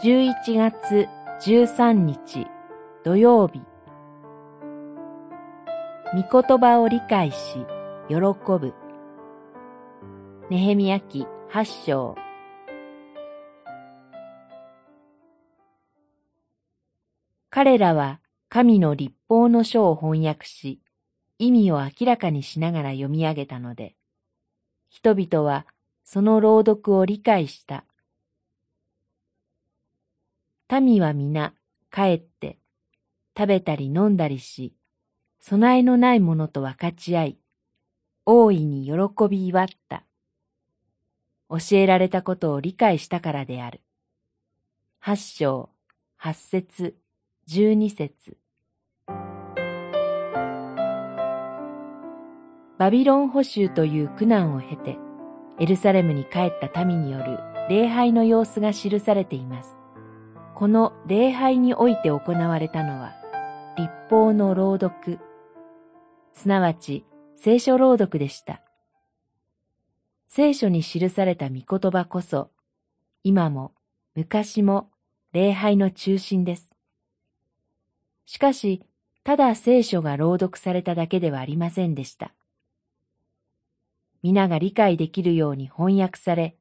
11月13日土曜日。御言葉を理解し喜ぶ。ネヘミヤ記八章。彼らは神の立法の書を翻訳し、意味を明らかにしながら読み上げたので、人々はその朗読を理解した。民は皆帰って食べたり飲んだりし、備えのないものと分かち合い、大いに喜び祝った。教えられたことを理解したからである。八章、八節、十二節。バビロン捕囚という苦難を経て、エルサレムに帰った民による礼拝の様子が記されています。この礼拝において行われたのは、立法の朗読、すなわち聖書朗読でした。聖書に記された御言葉こそ、今も昔も礼拝の中心です。しかし、ただ聖書が朗読されただけではありませんでした。皆が理解できるように翻訳され、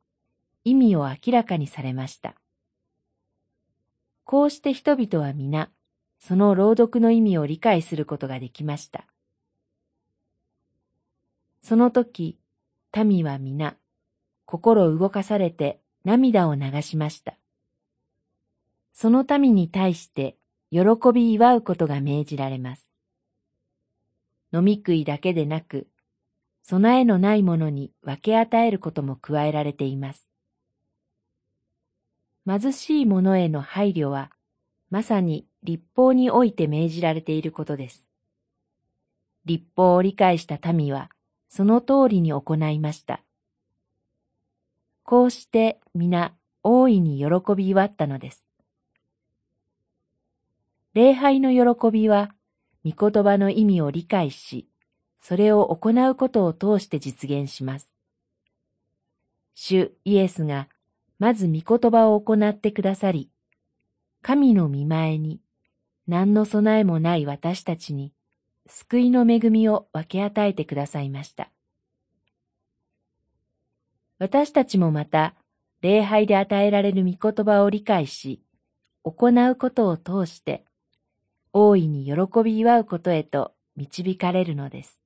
意味を明らかにされました。こうして人々は皆、その朗読の意味を理解することができました。その時、民は皆、心動かされて涙を流しました。その民に対して喜び祝うことが命じられます。飲み食いだけでなく、備えのないものに分け与えることも加えられています。貧しい者への配慮は、まさに立法において命じられていることです。立法を理解した民は、その通りに行いました。こうして皆大いに喜び祝ったのです。礼拝の喜びは、御言葉の意味を理解し、それを行うことを通して実現します。主イエスがまず御言葉を行ってくださり、神の見前に何の備えもない私たちに救いの恵みを分け与えてくださいました。私たちもまた礼拝で与えられる御言葉を理解し、行うことを通して、大いに喜び祝うことへと導かれるのです。